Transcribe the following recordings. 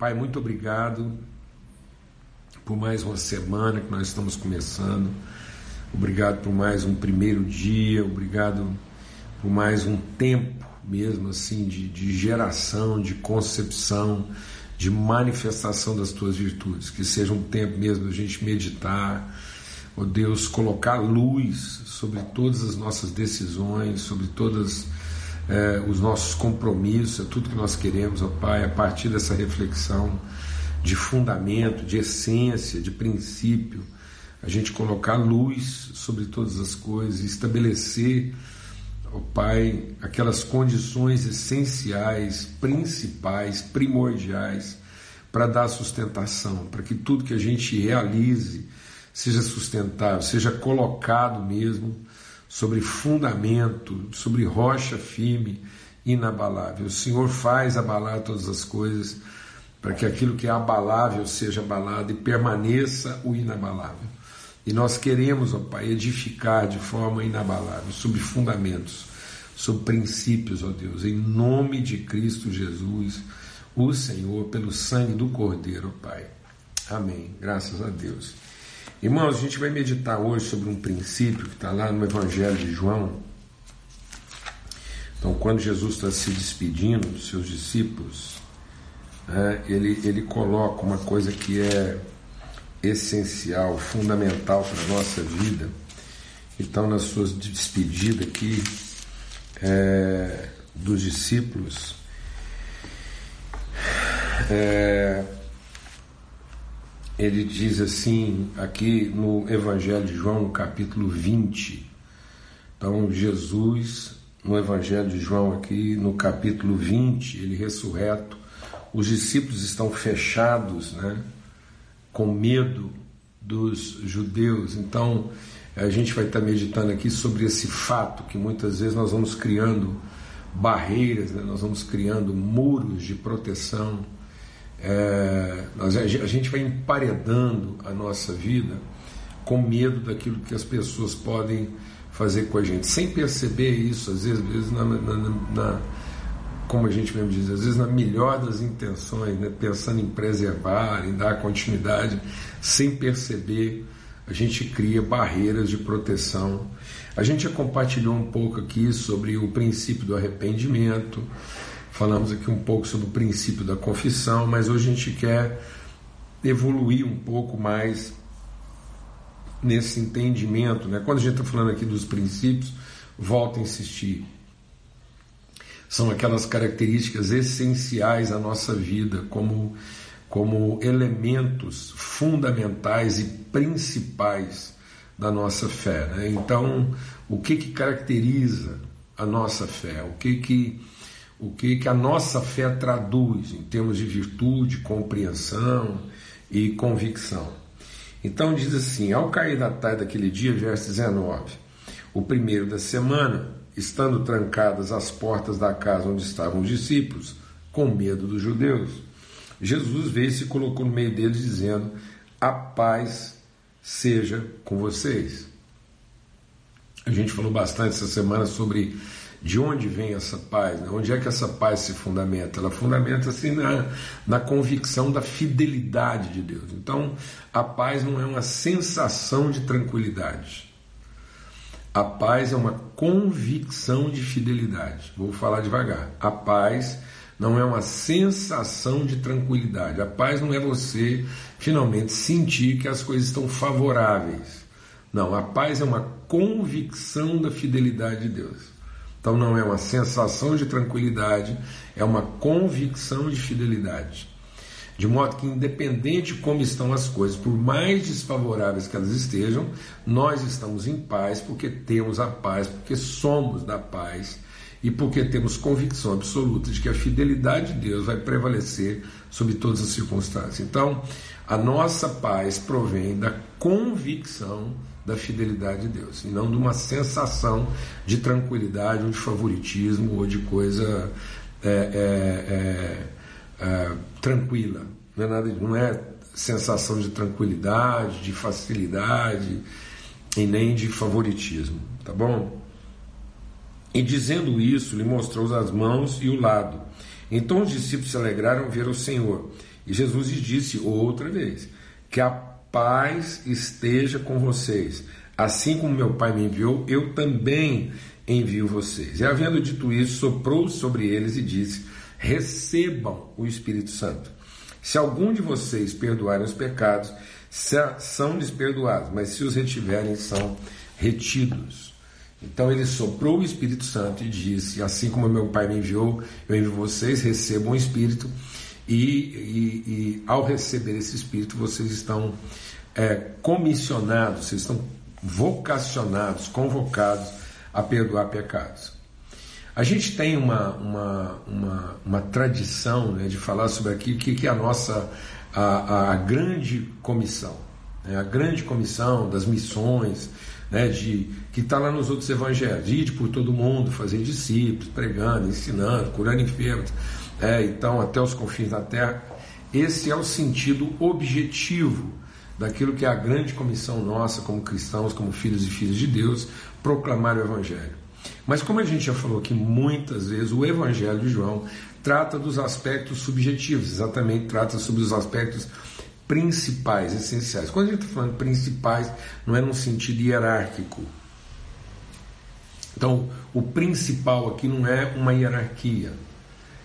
Pai, muito obrigado por mais uma semana que nós estamos começando. Obrigado por mais um primeiro dia, obrigado por mais um tempo mesmo assim de, de geração, de concepção, de manifestação das tuas virtudes. Que seja um tempo mesmo da gente meditar, ó oh Deus, colocar luz sobre todas as nossas decisões, sobre todas é, os nossos compromissos, é tudo que nós queremos, ó Pai, a partir dessa reflexão de fundamento, de essência, de princípio, a gente colocar luz sobre todas as coisas, estabelecer, ó Pai, aquelas condições essenciais, principais, primordiais para dar sustentação, para que tudo que a gente realize seja sustentável, seja colocado mesmo sobre fundamento, sobre rocha firme, inabalável. O Senhor faz abalar todas as coisas para que aquilo que é abalável seja abalado e permaneça o inabalável. E nós queremos, ó Pai, edificar de forma inabalável, sobre fundamentos, sobre princípios, ó Deus, em nome de Cristo Jesus, o Senhor, pelo sangue do Cordeiro, ó Pai. Amém. Graças a Deus. Irmãos, a gente vai meditar hoje sobre um princípio que está lá no Evangelho de João. Então, quando Jesus está se despedindo dos seus discípulos, é, ele, ele coloca uma coisa que é essencial, fundamental para a nossa vida. Então, na sua despedida aqui é, dos discípulos, é, ele diz assim, aqui no Evangelho de João, no capítulo 20. Então, Jesus, no Evangelho de João, aqui no capítulo 20, ele ressurreto, os discípulos estão fechados, né, com medo dos judeus. Então, a gente vai estar meditando aqui sobre esse fato que muitas vezes nós vamos criando barreiras, né, nós vamos criando muros de proteção é, nós, a gente vai emparedando a nossa vida com medo daquilo que as pessoas podem fazer com a gente, sem perceber isso, às vezes, às vezes na, na, na, como a gente mesmo diz, às vezes na melhor das intenções, né, pensando em preservar, em dar continuidade, sem perceber, a gente cria barreiras de proteção. A gente já compartilhou um pouco aqui sobre o princípio do arrependimento, Falamos aqui um pouco sobre o princípio da confissão, mas hoje a gente quer evoluir um pouco mais nesse entendimento. Né? Quando a gente está falando aqui dos princípios, volto a insistir. São aquelas características essenciais à nossa vida, como, como elementos fundamentais e principais da nossa fé. Né? Então, o que, que caracteriza a nossa fé? O que, que o que, que a nossa fé traduz em termos de virtude, compreensão e convicção. Então diz assim: ao cair da tarde daquele dia, verso 19, o primeiro da semana, estando trancadas as portas da casa onde estavam os discípulos, com medo dos judeus, Jesus veio e se colocou no meio deles, dizendo: A paz seja com vocês. A gente falou bastante essa semana sobre de onde vem essa paz? Né? Onde é que essa paz se fundamenta? Ela fundamenta-se na, na convicção da fidelidade de Deus. Então, a paz não é uma sensação de tranquilidade. A paz é uma convicção de fidelidade. Vou falar devagar. A paz não é uma sensação de tranquilidade. A paz não é você finalmente sentir que as coisas estão favoráveis. Não, a paz é uma convicção da fidelidade de Deus. Então não é uma sensação de tranquilidade, é uma convicção de fidelidade. De modo que, independente de como estão as coisas, por mais desfavoráveis que elas estejam, nós estamos em paz porque temos a paz, porque somos da paz e porque temos convicção absoluta de que a fidelidade de Deus vai prevalecer sobre todas as circunstâncias. Então, a nossa paz provém da convicção da fidelidade de Deus, e não de uma sensação de tranquilidade ou de favoritismo ou de coisa é, é, é, é, tranquila. Não é, nada, não é sensação de tranquilidade, de facilidade e nem de favoritismo, tá bom? E dizendo isso, lhe mostrou as mãos e o lado. Então os discípulos se alegraram ver o Senhor. E Jesus lhes disse outra vez: Que a paz esteja com vocês. Assim como meu Pai me enviou, eu também envio vocês. E havendo dito isso, soprou sobre eles e disse: Recebam o Espírito Santo. Se algum de vocês perdoarem os pecados, são lhes perdoados, mas se os retiverem, são retidos. Então ele soprou o Espírito Santo e disse: Assim como meu Pai me enviou, eu envio vocês, recebam o Espírito, e, e, e ao receber esse Espírito, vocês estão é, comissionados, vocês estão vocacionados, convocados a perdoar pecados. A gente tem uma, uma, uma, uma tradição né, de falar sobre aqui que, que é a nossa a, a grande comissão, né, a grande comissão das missões, né, de, que está lá nos outros evangelhos, ir por todo mundo, fazer discípulos, pregando, ensinando, curando enfermos, é, então até os confins da terra. Esse é o sentido objetivo daquilo que é a grande comissão nossa como cristãos, como filhos e filhas de Deus, proclamar o Evangelho. Mas como a gente já falou aqui muitas vezes, o Evangelho de João trata dos aspectos subjetivos, exatamente trata sobre os aspectos principais, essenciais. Quando a gente está falando principais, não é num sentido hierárquico. Então, o principal aqui não é uma hierarquia,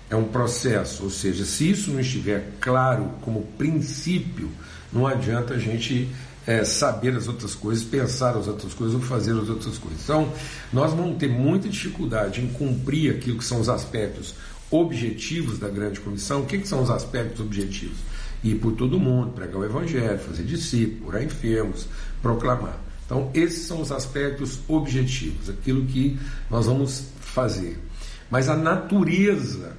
é um processo. Ou seja, se isso não estiver claro como princípio, não adianta a gente é, saber as outras coisas, pensar as outras coisas ou fazer as outras coisas. Então, nós vamos ter muita dificuldade em cumprir aquilo que são os aspectos objetivos da grande comissão. O que, que são os aspectos objetivos? Ir por todo mundo, pregar o evangelho, fazer discípulos, curar enfermos, proclamar. Então, esses são os aspectos objetivos, aquilo que nós vamos fazer. Mas a natureza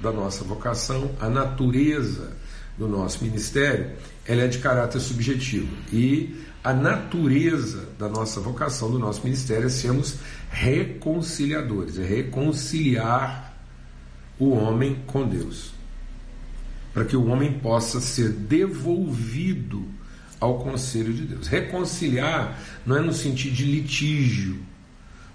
da nossa vocação, a natureza do nosso ministério, ela é de caráter subjetivo. E a natureza da nossa vocação, do nosso ministério, é sermos reconciliadores, é reconciliar o homem com Deus. Para que o homem possa ser devolvido ao conselho de Deus. Reconciliar não é no sentido de litígio.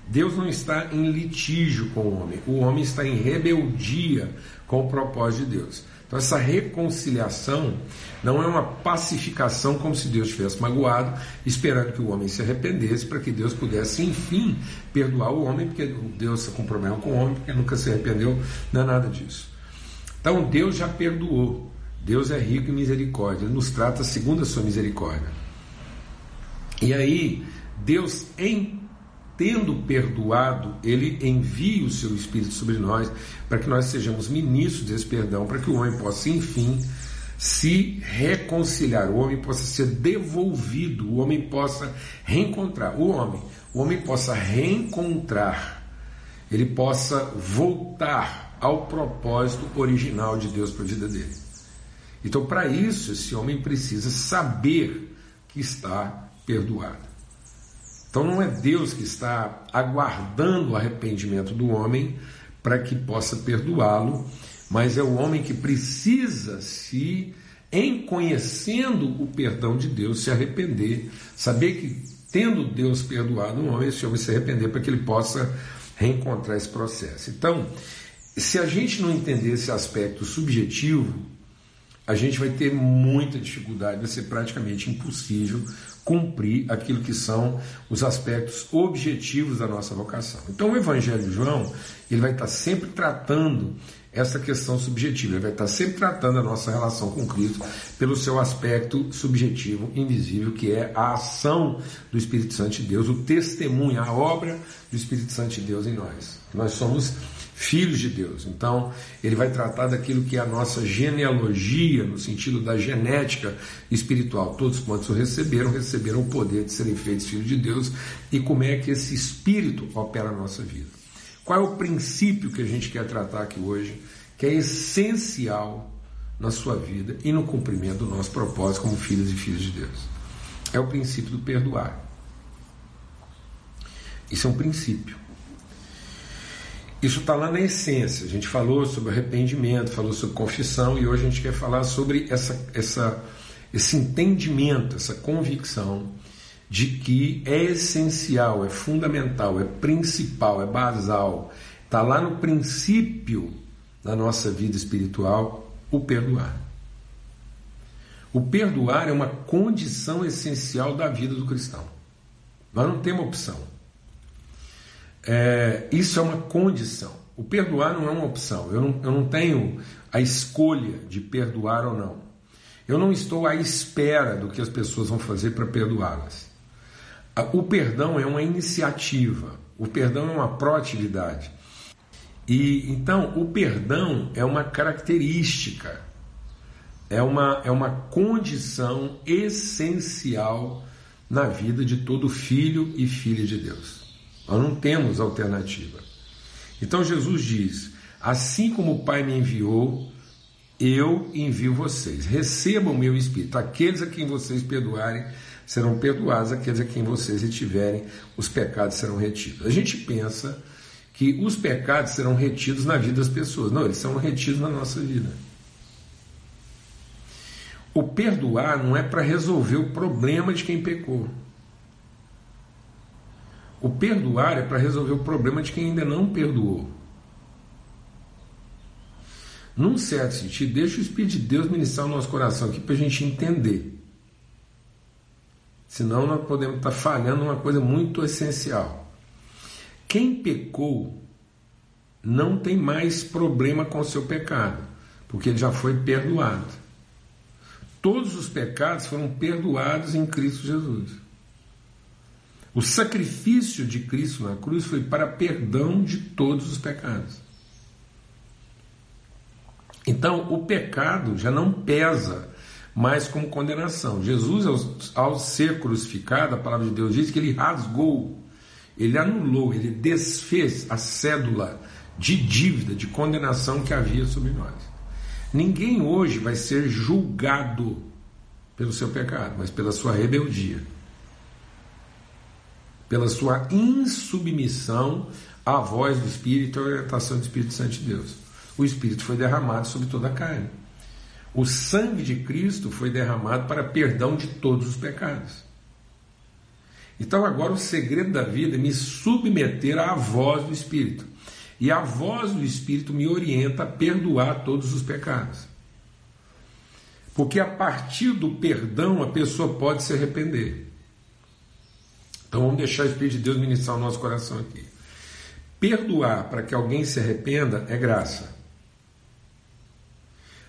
Deus não está em litígio com o homem, o homem está em rebeldia com o propósito de Deus. Então, essa reconciliação não é uma pacificação como se Deus tivesse magoado, esperando que o homem se arrependesse, para que Deus pudesse, enfim, perdoar o homem, porque Deus está com problema com o homem, porque nunca se arrependeu, não é nada disso. Então, Deus já perdoou. Deus é rico em misericórdia, Ele nos trata segundo a sua misericórdia. E aí, Deus, em tendo perdoado, ele envia o seu Espírito sobre nós, para que nós sejamos ministros desse perdão, para que o homem possa, enfim, se reconciliar, o homem possa ser devolvido, o homem possa reencontrar, o homem, o homem possa reencontrar, ele possa voltar ao propósito original de Deus para a vida dele. Então, para isso, esse homem precisa saber que está perdoado. Então não é Deus que está aguardando o arrependimento do homem para que possa perdoá-lo, mas é o homem que precisa se, em conhecendo o perdão de Deus, se arrepender, saber que tendo Deus perdoado um homem, esse homem se arrepender para que ele possa reencontrar esse processo. Então, se a gente não entender esse aspecto subjetivo, a gente vai ter muita dificuldade, vai ser praticamente impossível cumprir aquilo que são os aspectos objetivos da nossa vocação. Então o Evangelho de João, ele vai estar sempre tratando essa questão subjetiva, ele vai estar sempre tratando a nossa relação com Cristo pelo seu aspecto subjetivo, invisível, que é a ação do Espírito Santo de Deus, o testemunho, a obra do Espírito Santo de Deus em nós. Nós somos filhos de Deus. Então, ele vai tratar daquilo que é a nossa genealogia, no sentido da genética espiritual. Todos quantos o receberam, receberam o poder de serem feitos filhos de Deus e como é que esse espírito opera na nossa vida. Qual é o princípio que a gente quer tratar aqui hoje, que é essencial na sua vida e no cumprimento do nosso propósito como filhos e filhas de Deus? É o princípio do perdoar. Isso é um princípio. Isso está lá na essência. A gente falou sobre arrependimento, falou sobre confissão e hoje a gente quer falar sobre essa, essa, esse entendimento, essa convicção de que é essencial, é fundamental, é principal, é basal, está lá no princípio na nossa vida espiritual o perdoar. O perdoar é uma condição essencial da vida do cristão. Nós não temos opção. É, isso é uma condição. O perdoar não é uma opção. Eu não, eu não tenho a escolha de perdoar ou não. Eu não estou à espera do que as pessoas vão fazer para perdoá-las. O perdão é uma iniciativa, o perdão é uma proatividade. E então o perdão é uma característica, é uma, é uma condição essencial na vida de todo filho e filha de Deus. Nós não temos alternativa. Então Jesus diz: Assim como o Pai me enviou, eu envio vocês. Recebam o meu Espírito. Aqueles a quem vocês perdoarem serão perdoados, aqueles a quem vocês retiverem, os pecados serão retidos. A gente pensa que os pecados serão retidos na vida das pessoas. Não, eles são retidos na nossa vida. O perdoar não é para resolver o problema de quem pecou. O perdoar é para resolver o problema de quem ainda não perdoou. Num certo sentido, deixa o Espírito de Deus ministrar o nosso coração aqui para a gente entender. Senão nós podemos estar falhando uma coisa muito essencial. Quem pecou não tem mais problema com o seu pecado, porque ele já foi perdoado. Todos os pecados foram perdoados em Cristo Jesus. O sacrifício de Cristo na cruz foi para perdão de todos os pecados. Então, o pecado já não pesa mais como condenação. Jesus, ao, ao, ser crucificado, a palavra de Deus diz que ele rasgou, ele anulou, ele desfez a cédula de dívida, de condenação que havia sobre nós. Ninguém hoje vai ser julgado pelo seu pecado, mas pela sua rebeldia, pela sua insubmissão à voz do Espírito e à orientação do Espírito Santo de Deus o Espírito foi derramado sobre toda a carne. O sangue de Cristo foi derramado para perdão de todos os pecados. Então agora o segredo da vida é me submeter à voz do Espírito. E a voz do Espírito me orienta a perdoar todos os pecados. Porque a partir do perdão a pessoa pode se arrepender. Então vamos deixar o Espírito de Deus ministrar o nosso coração aqui. Perdoar para que alguém se arrependa é graça.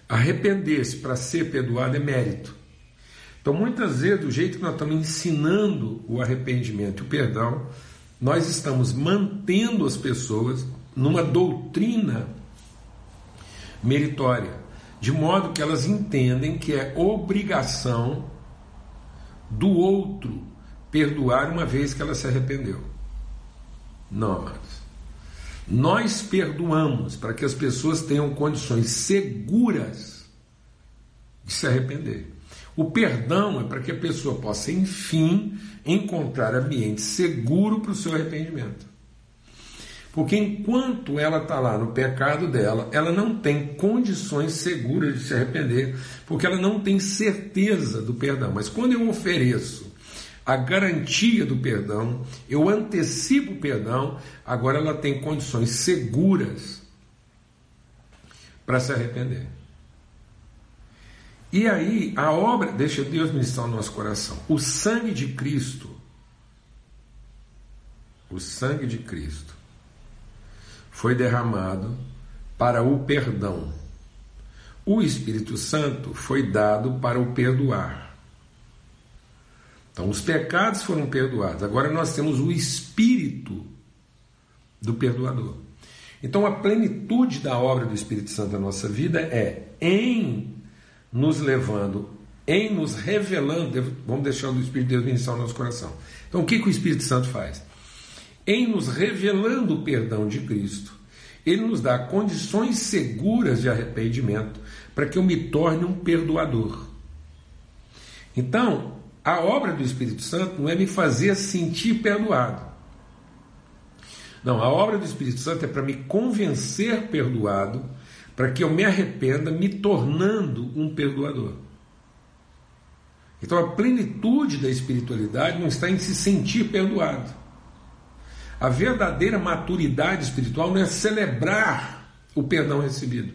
Arrepender-se para ser perdoado é mérito. Então, muitas vezes, do jeito que nós estamos ensinando o arrependimento e o perdão, nós estamos mantendo as pessoas numa doutrina meritória, de modo que elas entendem que é obrigação do outro perdoar uma vez que ela se arrependeu. Não, amados. Nós perdoamos para que as pessoas tenham condições seguras de se arrepender. O perdão é para que a pessoa possa, enfim, encontrar ambiente seguro para o seu arrependimento. Porque enquanto ela está lá no pecado dela, ela não tem condições seguras de se arrepender, porque ela não tem certeza do perdão. Mas quando eu ofereço a garantia do perdão, eu antecipo o perdão, agora ela tem condições seguras para se arrepender. E aí, a obra, deixa Deus ministrar no nosso coração, o sangue de Cristo, o sangue de Cristo, foi derramado para o perdão. O Espírito Santo foi dado para o perdoar. Então, os pecados foram perdoados. Agora nós temos o espírito do perdoador. Então, a plenitude da obra do Espírito Santo na nossa vida é em nos levando, em nos revelando. Vamos deixar o Espírito de Deus iniciar o nosso coração. Então, o que, que o Espírito Santo faz? Em nos revelando o perdão de Cristo, ele nos dá condições seguras de arrependimento para que eu me torne um perdoador. Então, a obra do Espírito Santo não é me fazer sentir perdoado. Não, a obra do Espírito Santo é para me convencer perdoado, para que eu me arrependa, me tornando um perdoador. Então a plenitude da espiritualidade não está em se sentir perdoado. A verdadeira maturidade espiritual não é celebrar o perdão recebido.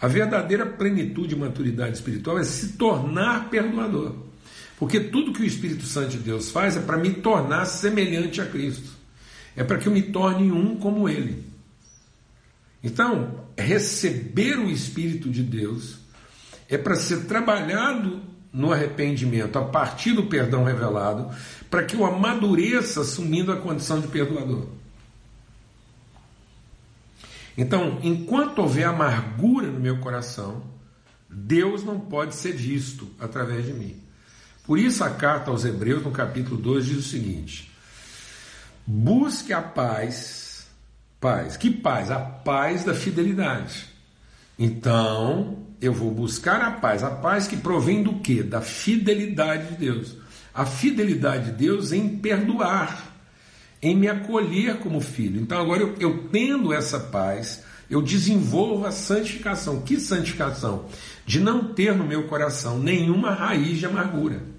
A verdadeira plenitude e maturidade espiritual é se tornar perdoador. Porque tudo que o Espírito Santo de Deus faz é para me tornar semelhante a Cristo. É para que eu me torne um como Ele. Então, receber o Espírito de Deus é para ser trabalhado no arrependimento a partir do perdão revelado, para que eu amadureça assumindo a condição de perdoador. Então, enquanto houver amargura no meu coração, Deus não pode ser visto através de mim. Por isso, a carta aos Hebreus, no capítulo 2, diz o seguinte: Busque a paz, paz, que paz? A paz da fidelidade. Então, eu vou buscar a paz, a paz que provém do que? Da fidelidade de Deus. A fidelidade de Deus em perdoar em me acolher como filho. Então agora eu, eu tendo essa paz, eu desenvolvo a santificação. Que santificação? De não ter no meu coração nenhuma raiz de amargura.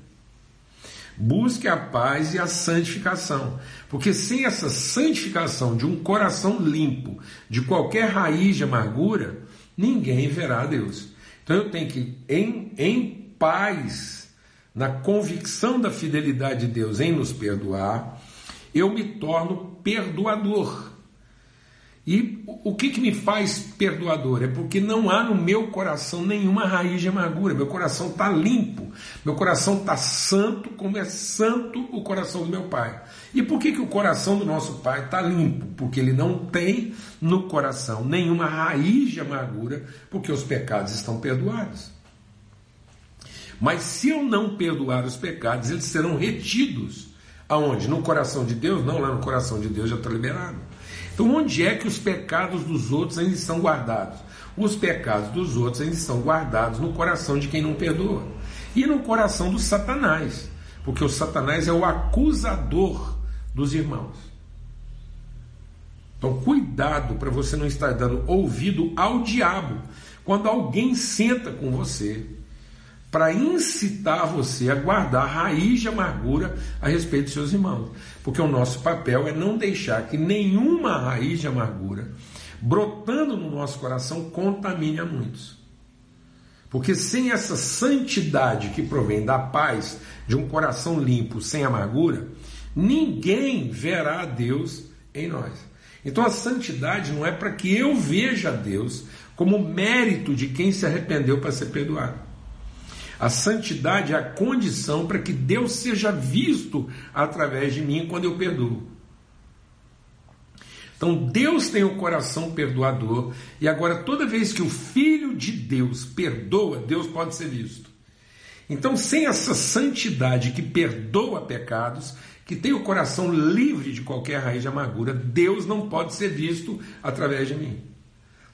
Busque a paz e a santificação, porque sem essa santificação de um coração limpo, de qualquer raiz de amargura, ninguém verá a Deus. Então eu tenho que, em, em paz, na convicção da fidelidade de Deus em nos perdoar, eu me torno perdoador. E o que, que me faz perdoador? É porque não há no meu coração nenhuma raiz de amargura. Meu coração está limpo. Meu coração está santo, como é santo o coração do meu Pai. E por que, que o coração do nosso Pai está limpo? Porque ele não tem no coração nenhuma raiz de amargura, porque os pecados estão perdoados. Mas se eu não perdoar os pecados, eles serão retidos Aonde? No coração de Deus? Não, lá no coração de Deus já está liberado. Então, onde é que os pecados dos outros ainda estão guardados? Os pecados dos outros ainda estão guardados no coração de quem não perdoa. E no coração do Satanás. Porque o Satanás é o acusador dos irmãos. Então, cuidado para você não estar dando ouvido ao diabo quando alguém senta com você para incitar você a guardar raiz de amargura a respeito de seus irmãos. Porque o nosso papel é não deixar que nenhuma raiz de amargura brotando no nosso coração contamine a muitos. Porque sem essa santidade que provém da paz de um coração limpo, sem amargura, ninguém verá a Deus em nós. Então a santidade não é para que eu veja Deus como mérito de quem se arrependeu para ser perdoado. A santidade é a condição para que Deus seja visto através de mim quando eu perdoo. Então Deus tem o coração perdoador, e agora toda vez que o Filho de Deus perdoa, Deus pode ser visto. Então, sem essa santidade que perdoa pecados, que tem o coração livre de qualquer raiz de amargura, Deus não pode ser visto através de mim.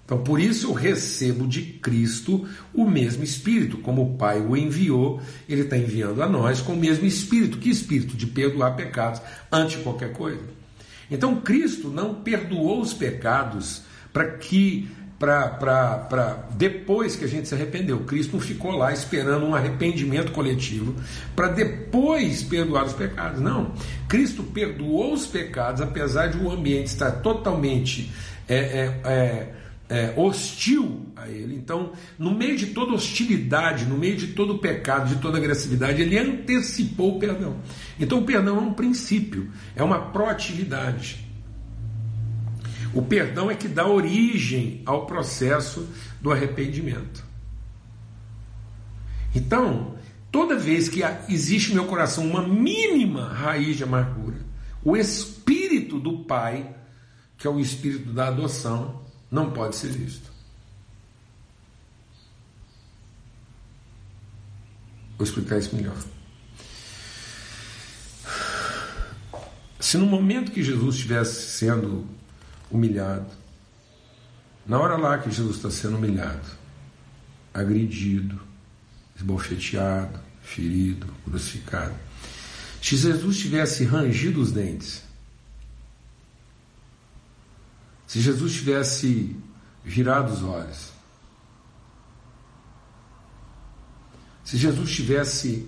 Então, por isso eu recebo de Cristo o mesmo Espírito, como o Pai o enviou, ele está enviando a nós com o mesmo Espírito. Que Espírito? De perdoar pecados antes de qualquer coisa. Então, Cristo não perdoou os pecados para que, para depois que a gente se arrependeu. Cristo não ficou lá esperando um arrependimento coletivo para depois perdoar os pecados. Não. Cristo perdoou os pecados, apesar de o ambiente estar totalmente. É, é, é, é, hostil a ele. Então, no meio de toda hostilidade, no meio de todo pecado, de toda agressividade, ele antecipou o perdão. Então, o perdão é um princípio, é uma proatividade. O perdão é que dá origem ao processo do arrependimento. Então, toda vez que existe no meu coração uma mínima raiz de amargura, o espírito do Pai, que é o espírito da adoção, não pode ser visto. Vou explicar isso melhor. Se no momento que Jesus estivesse sendo humilhado, na hora lá que Jesus está sendo humilhado, agredido, esbofeteado, ferido, crucificado, se Jesus tivesse rangido os dentes, Se Jesus tivesse virado os olhos, se Jesus tivesse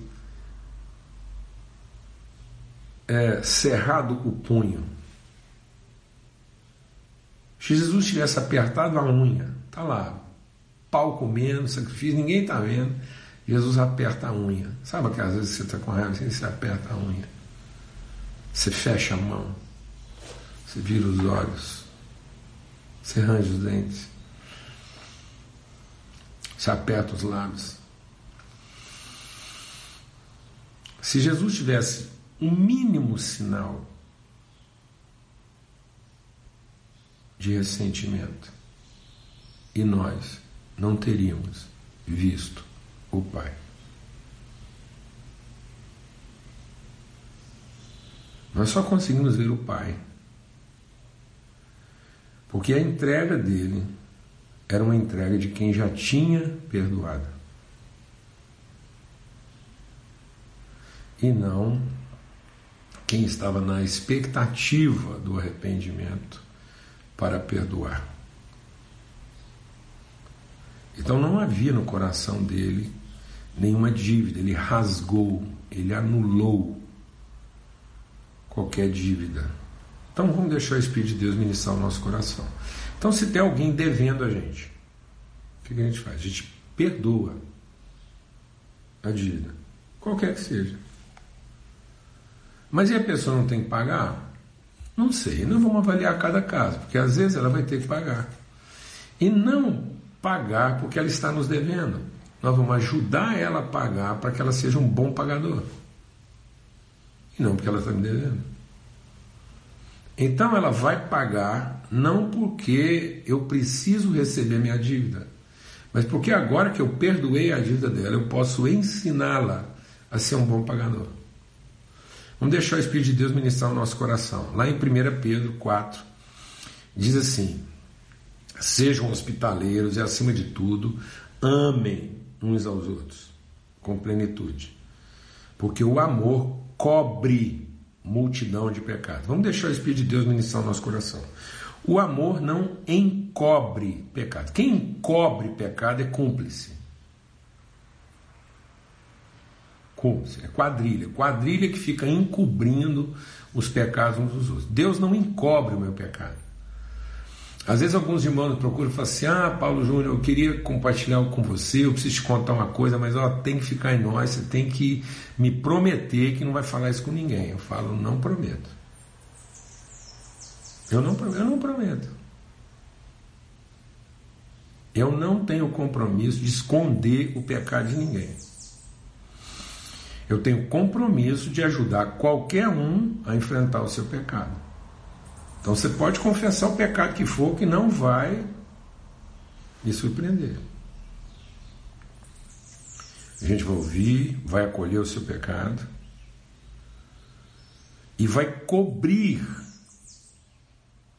é, cerrado o punho, Se Jesus tivesse apertado a unha, tá lá, pau comendo, sacrifício, ninguém está vendo. Jesus aperta a unha. Sabe que às vezes você está com raiva assim, você aperta a unha. Você fecha a mão. Você vira os olhos. Você range os dentes. Você aperta os lábios. Se Jesus tivesse um mínimo sinal de ressentimento e nós não teríamos visto o Pai. Nós só conseguimos ver o Pai porque a entrega dele era uma entrega de quem já tinha perdoado. E não quem estava na expectativa do arrependimento para perdoar. Então não havia no coração dele nenhuma dívida, ele rasgou, ele anulou qualquer dívida. Então vamos deixar o Espírito de Deus ministrar o nosso coração. Então, se tem alguém devendo a gente, o que a gente faz? A gente perdoa a dívida, qualquer que seja. Mas e a pessoa não tem que pagar? Não sei, não vamos avaliar cada caso, porque às vezes ela vai ter que pagar. E não pagar porque ela está nos devendo. Nós vamos ajudar ela a pagar para que ela seja um bom pagador. E não porque ela está me devendo. Então ela vai pagar não porque eu preciso receber minha dívida, mas porque agora que eu perdoei a dívida dela, eu posso ensiná-la a ser um bom pagador. Vamos deixar o Espírito de Deus ministrar o nosso coração. Lá em 1 Pedro 4, diz assim: Sejam hospitaleiros e, acima de tudo, amem uns aos outros com plenitude, porque o amor cobre multidão de pecados. Vamos deixar o Espírito de Deus ministrar o nosso coração. O amor não encobre pecado. Quem encobre pecado é cúmplice. Cúmplice, é quadrilha. Quadrilha que fica encobrindo os pecados uns dos outros. Deus não encobre o meu pecado. Às vezes alguns irmãos procuram e falam assim: Ah, Paulo Júnior, eu queria compartilhar com você, eu preciso te contar uma coisa, mas ó, tem que ficar em nós, você tem que me prometer que não vai falar isso com ninguém. Eu falo, não prometo. Eu não, eu não prometo. Eu não tenho compromisso de esconder o pecado de ninguém. Eu tenho compromisso de ajudar qualquer um a enfrentar o seu pecado. Então você pode confessar o pecado que for, que não vai me surpreender. A gente vai ouvir, vai acolher o seu pecado e vai cobrir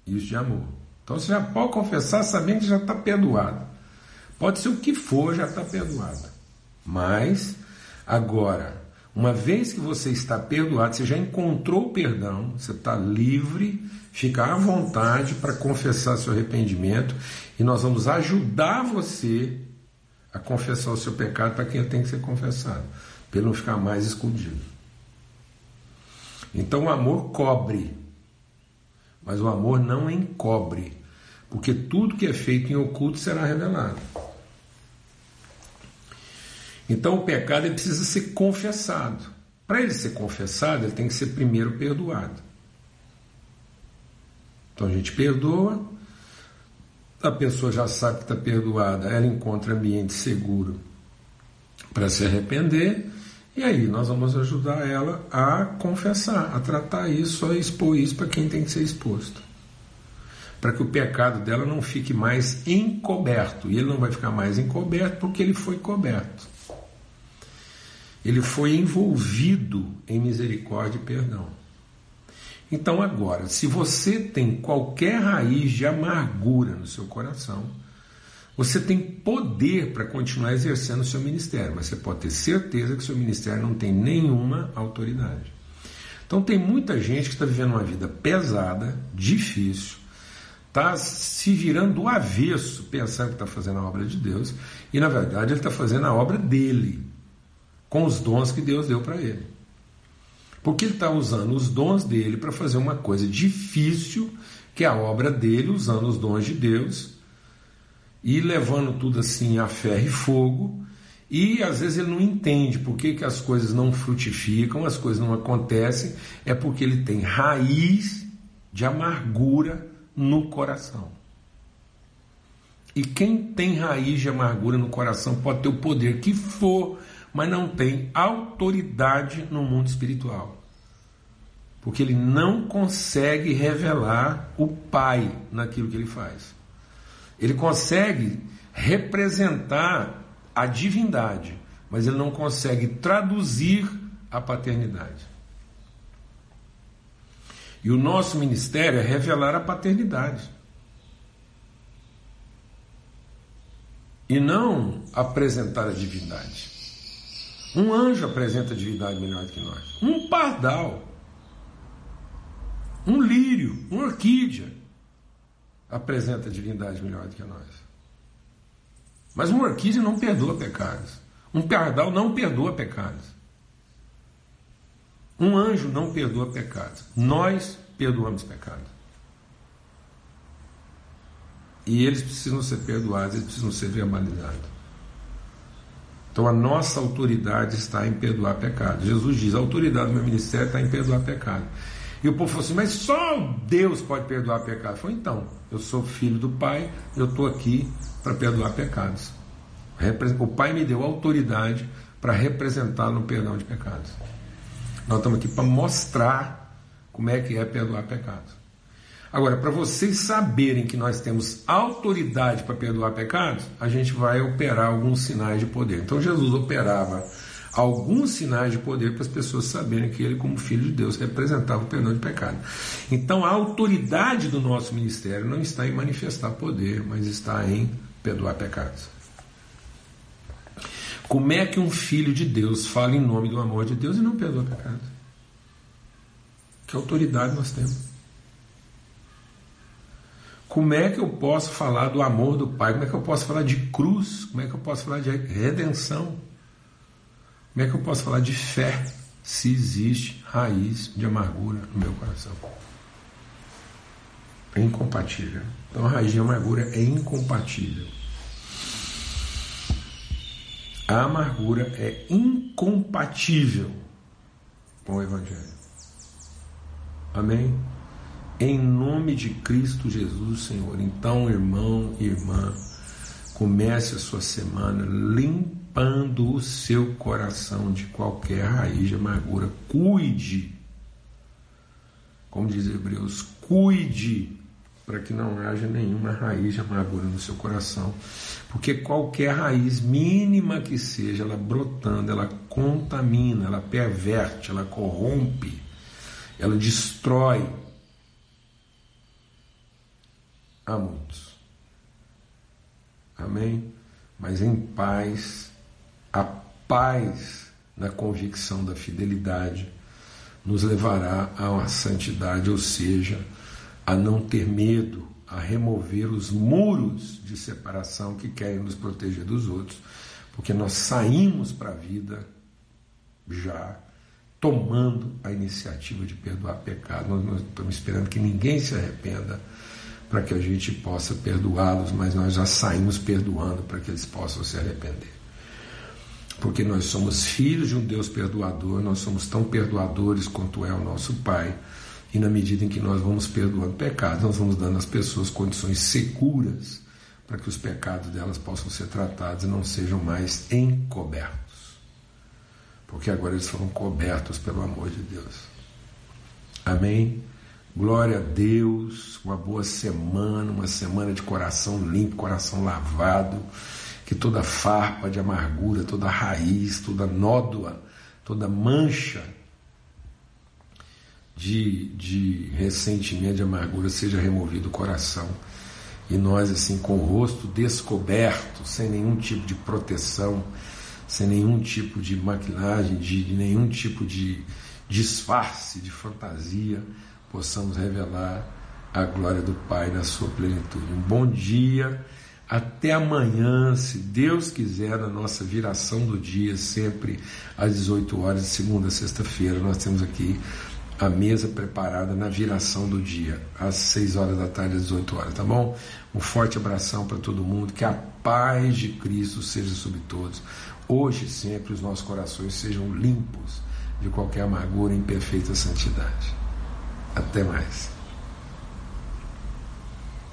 isso de amor. Então você já pode confessar sabendo que já está perdoado. Pode ser o que for, já está perdoado. Mas, agora, uma vez que você está perdoado, você já encontrou o perdão, você está livre Fica à vontade para confessar seu arrependimento e nós vamos ajudar você a confessar o seu pecado para quem tem que ser confessado, para não ficar mais escondido. Então o amor cobre, mas o amor não encobre, porque tudo que é feito em oculto será revelado. Então o pecado ele precisa ser confessado. Para ele ser confessado, ele tem que ser primeiro perdoado. Então a gente perdoa, a pessoa já sabe que está perdoada, ela encontra ambiente seguro para se arrepender, e aí nós vamos ajudar ela a confessar, a tratar isso, a expor isso para quem tem que ser exposto. Para que o pecado dela não fique mais encoberto. E ele não vai ficar mais encoberto porque ele foi coberto. Ele foi envolvido em misericórdia e perdão. Então, agora, se você tem qualquer raiz de amargura no seu coração, você tem poder para continuar exercendo o seu ministério, mas você pode ter certeza que o seu ministério não tem nenhuma autoridade. Então, tem muita gente que está vivendo uma vida pesada, difícil, está se virando do avesso, pensando que está fazendo a obra de Deus, e na verdade ele está fazendo a obra dele, com os dons que Deus deu para ele. Porque ele está usando os dons dele para fazer uma coisa difícil que é a obra dele, usando os dons de Deus e levando tudo assim a ferro e fogo. E às vezes ele não entende por que, que as coisas não frutificam, as coisas não acontecem, é porque ele tem raiz de amargura no coração. E quem tem raiz de amargura no coração pode ter o poder que for, mas não tem autoridade no mundo espiritual. Porque ele não consegue revelar o Pai naquilo que ele faz. Ele consegue representar a divindade, mas ele não consegue traduzir a paternidade. E o nosso ministério é revelar a paternidade. E não apresentar a divindade. Um anjo apresenta divindade melhor do que nós. Um pardal. Um lírio, uma orquídea apresenta divindade melhor do que nós. Mas uma orquídea não perdoa pecados. Um pardal não perdoa pecados. Um anjo não perdoa pecados. Nós perdoamos pecados. E eles precisam ser perdoados, eles precisam ser verbalizados. Então a nossa autoridade está em perdoar pecados. Jesus diz: a autoridade do meu ministério está em perdoar pecados. E o povo falou assim: mas só Deus pode perdoar pecados. Falei, então, eu sou filho do Pai, eu estou aqui para perdoar pecados. O Pai me deu autoridade para representar no perdão de pecados. Nós estamos aqui para mostrar como é que é perdoar pecados. Agora, para vocês saberem que nós temos autoridade para perdoar pecados, a gente vai operar alguns sinais de poder. Então, Jesus operava alguns sinais de poder para as pessoas saberem que ele, como filho de Deus, representava o perdão de pecado. Então, a autoridade do nosso ministério não está em manifestar poder, mas está em perdoar pecados. Como é que um filho de Deus fala em nome do amor de Deus e não perdoa pecados? Que autoridade nós temos? Como é que eu posso falar do amor do Pai? Como é que eu posso falar de cruz? Como é que eu posso falar de redenção? Como é que eu posso falar de fé se existe raiz de amargura no meu coração? É incompatível. Então a raiz de amargura é incompatível. A amargura é incompatível com o Evangelho. Amém? Em nome de Cristo Jesus, Senhor. Então, irmão e irmã, comece a sua semana limpa limpando o seu coração de qualquer raiz de amargura. Cuide, como diz Hebreus, cuide para que não haja nenhuma raiz de amargura no seu coração, porque qualquer raiz mínima que seja, ela brotando, ela contamina, ela perverte, ela corrompe, ela destrói a muitos. Amém? Mas em paz a paz na convicção da fidelidade nos levará a uma santidade, ou seja, a não ter medo, a remover os muros de separação que querem nos proteger dos outros, porque nós saímos para a vida já tomando a iniciativa de perdoar pecado. Nós não estamos esperando que ninguém se arrependa para que a gente possa perdoá-los, mas nós já saímos perdoando para que eles possam se arrepender porque nós somos filhos de um Deus perdoador, nós somos tão perdoadores quanto é o nosso Pai. E na medida em que nós vamos perdoando pecados, nós vamos dando às pessoas condições seguras para que os pecados delas possam ser tratados e não sejam mais encobertos. Porque agora eles foram cobertos pelo amor de Deus. Amém? Glória a Deus, uma boa semana, uma semana de coração limpo, coração lavado que toda farpa de amargura, toda raiz, toda nódoa, toda mancha de, de ressentimento, de amargura seja removido do coração. E nós, assim, com o rosto descoberto, sem nenhum tipo de proteção, sem nenhum tipo de maquilagem, de, de nenhum tipo de disfarce, de fantasia, possamos revelar a glória do Pai na sua plenitude. Um bom dia até amanhã, se Deus quiser, na nossa viração do dia, sempre às 18 horas, de segunda a sexta-feira, nós temos aqui a mesa preparada na viração do dia, às 6 horas da tarde, às 18 horas, tá bom? Um forte abração para todo mundo, que a paz de Cristo seja sobre todos. Hoje e sempre os nossos corações sejam limpos de qualquer amargura em perfeita santidade. Até mais.